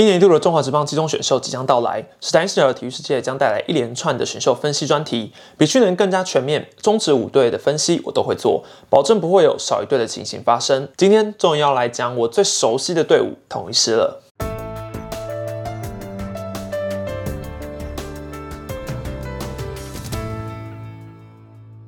一年一度的中华职棒季中选秀即将到来，史丹斯尔体育世界将带来一连串的选秀分析专题，比去年更加全面。中职五队的分析我都会做，保证不会有少一队的情形发生。今天终于要来讲我最熟悉的队伍——统一师了。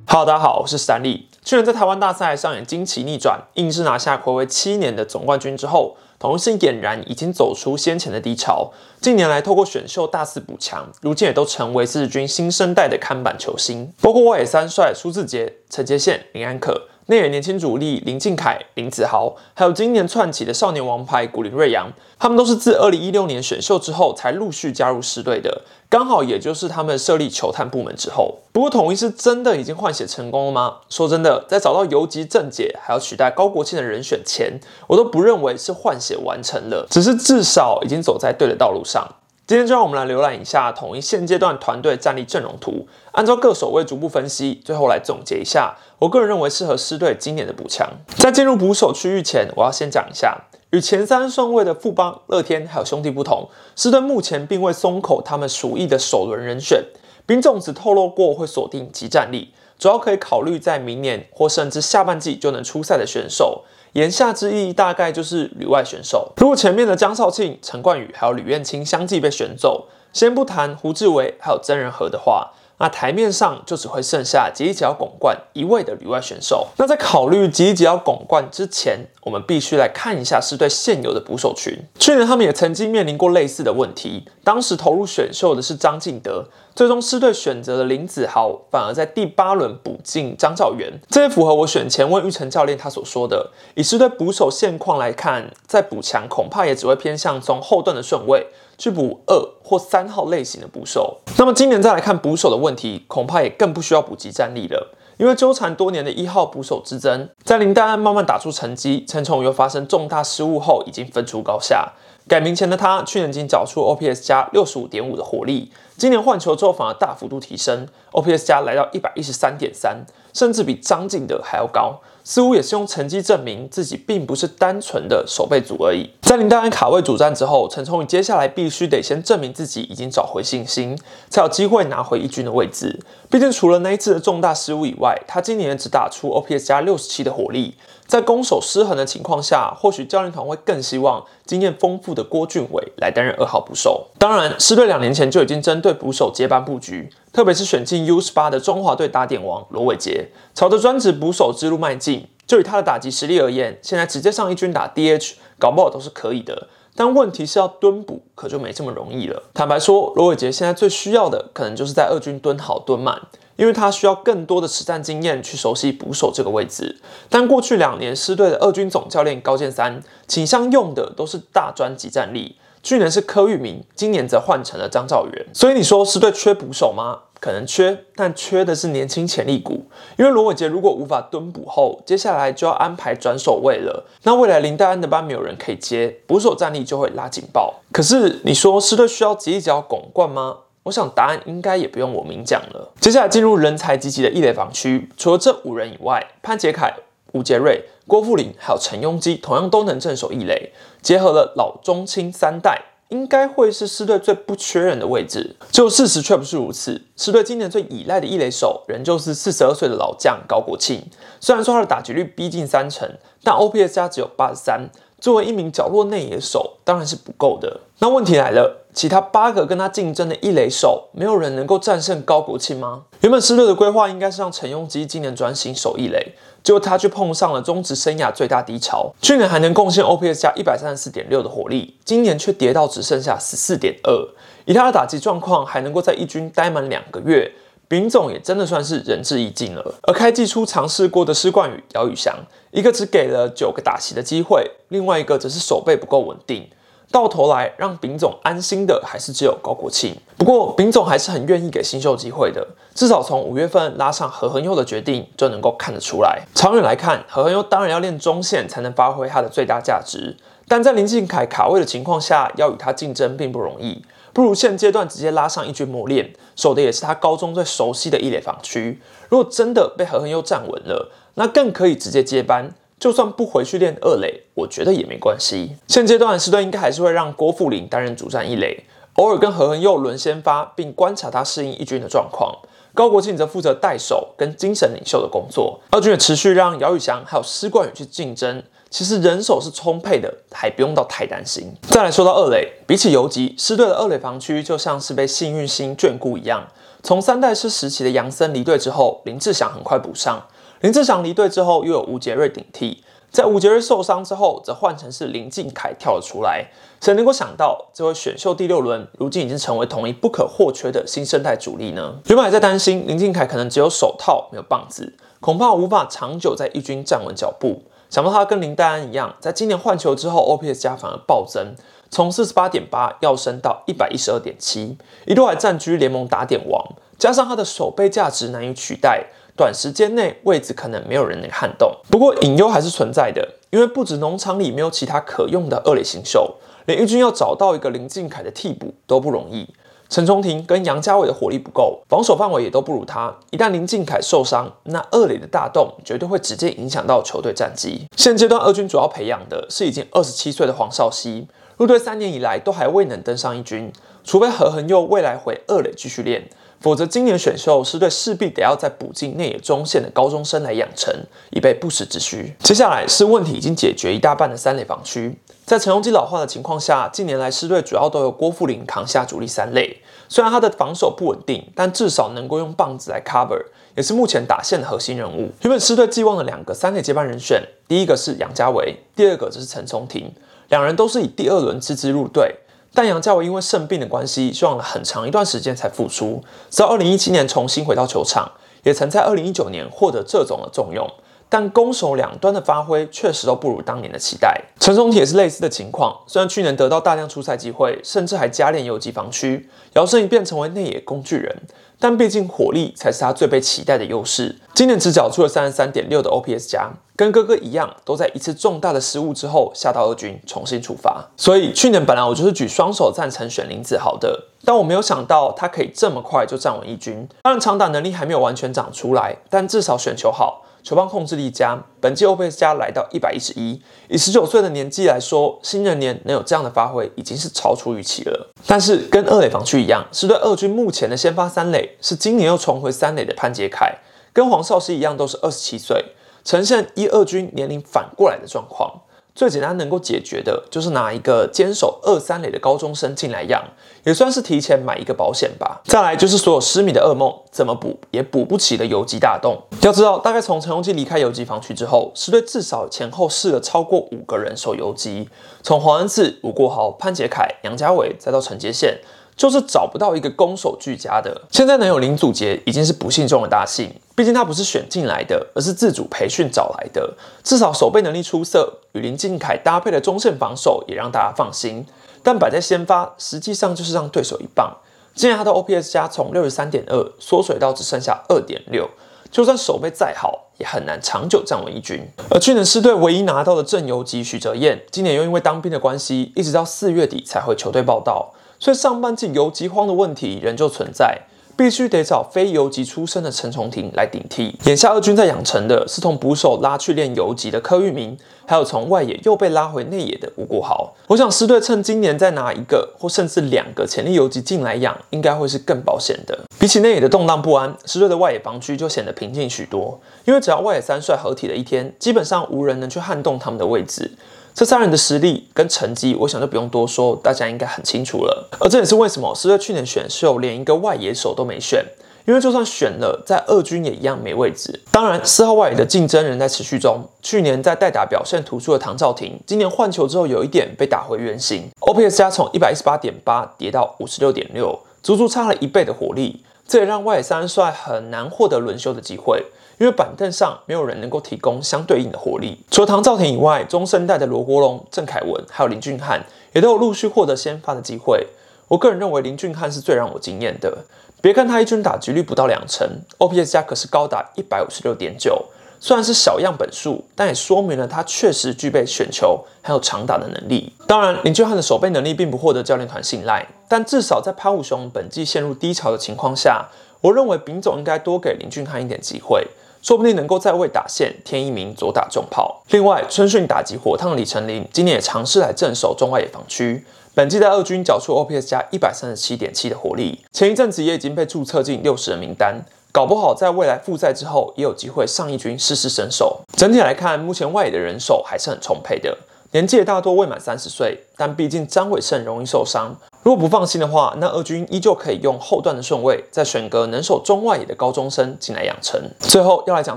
Hello，大家好，我是史丹利。去年在台湾大赛上演惊奇逆转，硬是拿下暌违七年的总冠军之后。同性，俨然已经走出先前的低潮。近年来，透过选秀大肆补强，如今也都成为四十军新生代的看板球星，包括外野三帅苏志杰、陈杰宪、林安可。内野年轻主力林敬凯、林子豪，还有今年窜起的少年王牌古林瑞阳，他们都是自二零一六年选秀之后才陆续加入狮队的，刚好也就是他们设立球探部门之后。不过统一是真的已经换血成功了吗？说真的，在找到游击正解还要取代高国庆的人选前，我都不认为是换血完成了，只是至少已经走在对的道路上。今天就让我们来浏览一下统一现阶段团队战力阵容图，按照各守卫逐步分析，最后来总结一下。我个人认为适合狮队今年的补强。在进入捕手区域前，我要先讲一下，与前三顺位的富邦、乐天还有兄弟不同，狮队目前并未松口他们属意的首轮人选。兵种只透露过会锁定集战力，主要可以考虑在明年或甚至下半季就能出赛的选手。言下之意，大概就是旅外选手。如果前面的江少庆、陈冠宇还有吕燕青相继被选走，先不谈胡志伟还有曾仁和的话。那台面上就只会剩下吉吉角拱冠一位的旅外选手。那在考虑吉吉角拱冠之前，我们必须来看一下是对现有的捕手群。去年他们也曾经面临过类似的问题，当时投入选秀的是张敬德，最终狮队选择了林子豪，反而在第八轮补进张兆元。这也符合我选前问玉成教练他所说的，以狮队捕手现况来看，在补强恐怕也只会偏向从后段的顺位。去补二或三号类型的捕手，那么今年再来看捕手的问题，恐怕也更不需要补给战力了，因为纠缠多年的一号捕手之争，在林丹安慢慢打出成绩，陈崇又发生重大失误后，已经分出高下。改名前的他，去年已经缴出 OPS 加六十五点五的火力，今年换球之后反而大幅度提升，OPS 加来到一百一十三点三，甚至比张敬德还要高。似乎也是用成绩证明自己并不是单纯的守备组而已。在林丹安卡位主战之后，陈聪宇接下来必须得先证明自己已经找回信心，才有机会拿回一军的位置。毕竟除了那一次的重大失误以外，他今年只打出 OPS 加六十七的火力。在攻守失衡的情况下，或许教练团会更希望经验丰富的郭俊伟来担任二号捕手。当然，狮队两年前就已经针对捕手接班布局，特别是选进 U 十八的中华队打点王罗伟杰，朝着专职捕手之路迈进。就以他的打击实力而言，现在直接上一军打 DH，搞不好都是可以的。但问题是要蹲补，可就没这么容易了。坦白说，罗伟杰现在最需要的，可能就是在二军蹲好蹲满。因为他需要更多的实战经验去熟悉捕手这个位置，但过去两年狮队的二军总教练高建三倾向用的都是大专级战力，去年是柯玉明，今年则换成了张兆元。所以你说狮队缺捕手吗？可能缺，但缺的是年轻潜力股。因为罗伟杰如果无法蹲捕后，接下来就要安排转守位了，那未来林黛安的班没有人可以接，捕手战力就会拉警报。可是你说狮队需要挤一脚拱冠吗？我想答案应该也不用我明讲了。接下来进入人才济济的异垒防区，除了这五人以外，潘杰凯、吴杰瑞、郭富林还有陈庸基同样都能镇守异垒，结合了老中青三代，应该会是狮队最不缺人的位置。就事实却不是如此，狮队今年最依赖的异垒手仍旧是四十二岁的老将高国庆。虽然说他的打击率逼近三成，但 OPS 加只有八十三。作为一名角落内野手，当然是不够的。那问题来了，其他八个跟他竞争的一垒手，没有人能够战胜高国庆吗？原本狮队的规划应该是让陈庸基今年转型守一垒，结果他却碰上了中职生涯最大低潮。去年还能贡献 OPS 加一百三十四点六的火力，今年却跌到只剩下十四点二。以他的打击状况，还能够在一军待满两个月。丙总也真的算是仁至义尽了。而开季初尝试过的施冠宇、姚宇翔，一个只给了九个打席的机会，另外一个则是手背不够稳定。到头来让丙总安心的还是只有高国庆。不过丙总还是很愿意给新秀机会的，至少从五月份拉上何恒佑的决定就能够看得出来。长远来看，何恒佑当然要练中线才能发挥他的最大价值，但在林敬凯卡位的情况下，要与他竞争并不容易。不如现阶段直接拉上一军磨练，守的也是他高中最熟悉的一垒防区。如果真的被何恒佑站稳了，那更可以直接接班，就算不回去练二垒，我觉得也没关系。现阶段，师队应该还是会让郭富林担任主战一垒，偶尔跟何恒佑轮先发，并观察他适应一军的状况。高国庆则负责带手跟精神领袖的工作。二军也持续让姚宇翔还有施冠宇去竞争。其实人手是充沛的，还不用到太担心。再来说到二垒，比起游击，狮队的二垒防区就像是被幸运星眷顾一样。从三代师时期的杨森离队之后，林志祥很快补上。林志祥离队之后，又有吴杰瑞顶替。在吴杰瑞受伤之后，则换成是林敬凯跳了出来。谁能够想到，这位选秀第六轮，如今已经成为统一不可或缺的新生代主力呢？原本还在担心林敬凯可能只有手套没有棒子，恐怕无法长久在一军站稳脚步。想到他跟林黛安一样，在今年换球之后，OPS 加反而暴增，从四十八点八要升到一百一十二点七，一度还占据联盟打点王。加上他的守备价值难以取代，短时间内位置可能没有人能撼动。不过隐忧还是存在的，因为不止农场里没有其他可用的二垒新秀，连一军要找到一个林敬凯的替补都不容易。陈崇廷跟杨家伟的火力不够，防守范围也都不如他。一旦林敬凯受伤，那二垒的大洞绝对会直接影响到球队战绩。现阶段二军主要培养的是已经二十七岁的黄少熙，入队三年以来都还未能登上一军，除非何恒佑未来回二垒继续练，否则今年选秀师队势必得要再补进内野中线的高中生来养成，以备不时之需。接下来是问题已经解决一大半的三垒防区。在陈荣基老化的情况下，近年来师队主要都由郭富林扛下主力三垒。虽然他的防守不稳定，但至少能够用棒子来 cover，也是目前打线的核心人物。原本师队寄望的两个三垒接班人选，第一个是杨家伟，第二个就是陈松廷，两人都是以第二轮之资入队。但杨家伟因为肾病的关系，休养了很长一段时间才复出，直到二零一七年重新回到球场，也曾在二零一九年获得这种的重用。但攻守两端的发挥确实都不如当年的期待。陈松铁是类似的情况，虽然去年得到大量出赛机会，甚至还加练游击防区，摇身一变成为内野工具人，但毕竟火力才是他最被期待的优势。今年只缴出了三十三点六的 OPS 加，跟哥哥一样，都在一次重大的失误之后下到二军重新出发。所以去年本来我就是举双手赞成选林子豪的，但我没有想到他可以这么快就站稳一军。当然长打能力还没有完全长出来，但至少选球好。球棒控制力佳，本季 OPS 加来到一百一十一，以十九岁的年纪来说，新人年能有这样的发挥，已经是超出预期了。但是跟二垒防区一样，是对二军目前的先发三垒，是今年又重回三垒的潘杰凯，跟黄少熙一样，都是二十七岁，呈现一二军年龄反过来的状况。最简单能够解决的就是拿一个坚守二三垒的高中生进来养，也算是提前买一个保险吧。再来就是所有失迷的噩梦，怎么补也补不起的游击大洞。要知道，大概从陈荣基离开游击防区之后，狮队至少前后试了超过五个人守游击，从黄恩赐、吴国豪、潘杰凯、杨家伟，再到陈杰宪。就是找不到一个攻守俱佳的。现在能有林祖杰，已经是不幸中的大幸。毕竟他不是选进来的，而是自主培训找来的。至少守备能力出色，与林敬凯搭配的中线防守也让大家放心。但摆在先发，实际上就是让对手一棒。今年他的 OPS 加从六十三点二缩水到只剩下二点六，就算守备再好，也很难长久站稳一军。而去年狮队唯一拿到的正游击许哲彦，今年又因为当兵的关系，一直到四月底才回球队报道。所以上半季游击荒的问题仍旧存在，必须得找非游击出身的陈崇廷来顶替。眼下二军在养成的是从捕手拉去练游击的柯玉明，还有从外野又被拉回内野的吴国豪。我想狮队趁今年再拿一个或甚至两个潜力游击进来养，应该会是更保险的。比起内野的动荡不安，狮队的外野防区就显得平静许多。因为只要外野三帅合体的一天，基本上无人能去撼动他们的位置。这三人的实力跟成绩，我想就不用多说，大家应该很清楚了。而这也是为什么狮队去年选秀连一个外野手都没选，因为就算选了，在二军也一样没位置。当然，四号外野的竞争仍在持续中。去年在代打表现突出的唐兆廷，今年换球之后有一点被打回原形，OPS 加从一百一十八点八跌到五十六点六，足足差了一倍的火力。这也让外野三帅很难获得轮休的机会。因为板凳上没有人能够提供相对应的火力，除了唐兆廷以外，中生代的罗国龙、郑凯文还有林俊汉也都有陆续获得先发的机会。我个人认为林俊汉是最让我惊艳的。别看他一军打击率不到两成，OPS 加可是高达一百五十六点九，虽然是小样本数，但也说明了他确实具备选球还有长打的能力。当然，林俊汉的守备能力并不获得教练团信赖，但至少在潘武雄本季陷入低潮的情况下，我认为丙总应该多给林俊汉一点机会。说不定能够在为打线添一名左打重炮。另外，春训打击火烫李成林，今年也尝试来镇守中外野防区。本季在二军缴出 OPS 加一百三十七点七的火力，前一阵子也已经被注册进六十人名单，搞不好在未来复赛之后也有机会上一军试试身手。整体来看，目前外野的人手还是很充沛的，年纪也大多未满三十岁，但毕竟张伟胜容易受伤。如果不放心的话，那二军依旧可以用后段的顺位，再选个能守中外野的高中生进来养成。最后要来讲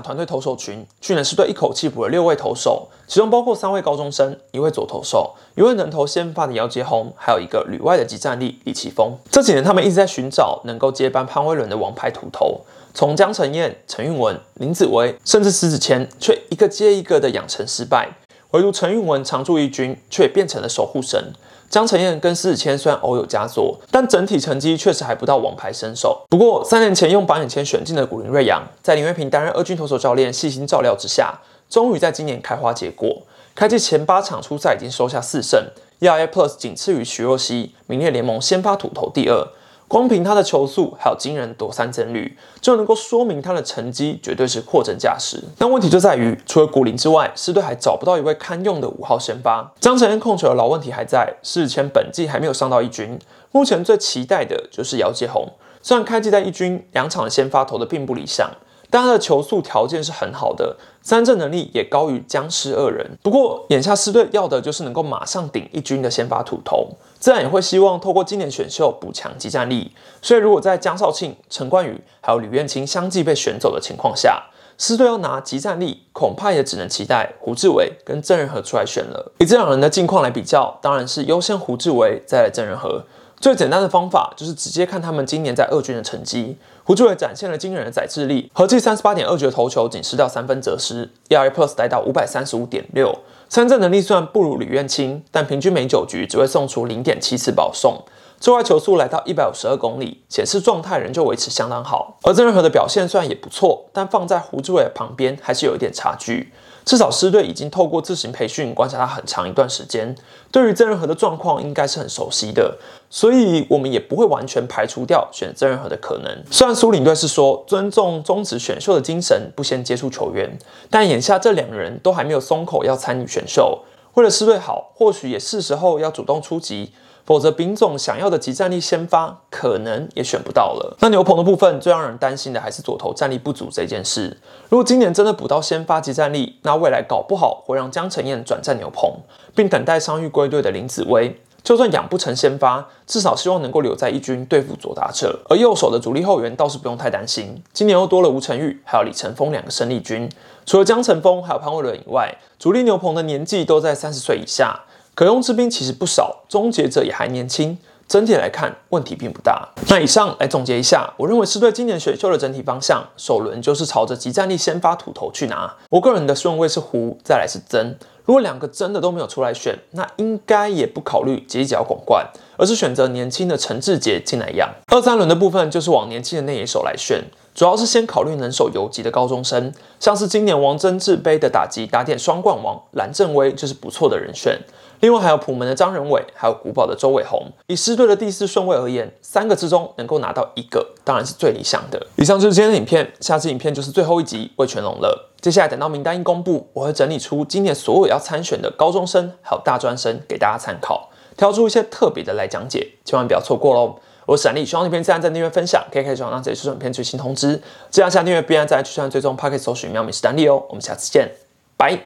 团队投手群，去年是对一口气补了六位投手，其中包括三位高中生，一位左投手，一位能投先发的姚杰宏，还有一个旅外的集战力李奇峰。这几年他们一直在寻找能够接班潘威伦的王牌土投，从江承彦、陈运文、林子威，甚至施子谦，却一个接一个的养成失败。唯独陈运文常驻一军，却变成了守护神。江承彦跟施子谦虽然偶有佳作，但整体成绩确实还不到王牌身手。不过三年前用保险签选进的古林瑞阳，在林月平担任二军投手教练细心照料之下，终于在今年开花结果。开季前八场出赛已经收下四胜，ERA Plus 仅次于徐若曦，名列联盟先发土投第二。光凭他的球速，还有惊人夺三振率，就能够说明他的成绩绝对是货真价实。但问题就在于，除了古林之外，狮队还找不到一位堪用的五号先发。张承恩控球的老问题还在，之前本季还没有上到一军。目前最期待的就是姚杰宏，虽然开季在一军两场的先发投的并不理想。但他的球速条件是很好的，三振能力也高于僵尸二人。不过眼下狮队要的就是能够马上顶一军的先发土头，自然也会希望透过今年选秀补强集战力。所以如果在江少庆、陈冠宇还有吕彦青相继被选走的情况下，狮队要拿集战力，恐怕也只能期待胡志伟跟郑仁和出来选了。以这两人的近况来比较，当然是优先胡志伟，再来郑仁和。最简单的方法就是直接看他们今年在二军的成绩。胡志伟展现了惊人的载智力，合计三十八点二局的投球，仅失掉三分则失，ERA Plus 来到五百三十五点六。三振能力虽然不如吕彦青，但平均每九局只会送出零点七次保送，最外球速来到一百五十二公里，显示状态仍旧维持相当好。而郑仁和的表现虽然也不错，但放在胡志伟旁边还是有一点差距。至少师队已经透过自行培训观察他很长一段时间，对于曾仁和的状况应该是很熟悉的，所以我们也不会完全排除掉选曾仁和的可能。虽然苏领队是说尊重终止选秀的精神，不先接触球员，但眼下这两人都还没有松口要参与选秀，为了师队好，或许也是时候要主动出击。否则，丙总想要的集战力先发可能也选不到了。那牛棚的部分，最让人担心的还是左投战力不足这件事。如果今年真的补到先发集战力，那未来搞不好会让江承彦转战牛棚，并等待伤愈归队的林子威。就算养不成先发，至少希望能够留在一军对付左打者。而右手的主力后援倒是不用太担心，今年又多了吴成玉还有李成峰两个生力军。除了江成峰还有潘伟伦以外，主力牛棚的年纪都在三十岁以下。可用之兵其实不少，终结者也还年轻，整体来看问题并不大。那以上来总结一下，我认为是对今年选秀的整体方向，首轮就是朝着集战力先发土头去拿。我个人的顺位是胡，再来是曾。如果两个真的都没有出来选，那应该也不考虑犄角拱冠，而是选择年轻的陈志杰进来养。二三轮的部分就是往年轻的内野手来选，主要是先考虑能手游击的高中生，像是今年王贞治杯的打击打点双冠王蓝正威就是不错的人选。另外还有普门的张仁伟，还有古堡的周伟宏。以狮队的第四顺位而言，三个之中能够拿到一个，当然是最理想的。以上就是今天的影片，下次影片就是最后一集魏全龙了。接下来等到名单一公布，我会整理出今年所有要参选的高中生还有大专生给大家参考，挑出一些特别的来讲解，千万不要错过喽。我是闪力，希望影片自然在订阅分享，可以开始让这里出影片最新通知。这样下订阅，必然在区上追踪 Pocket 搜寻喵米史丹利哦。我们下次见。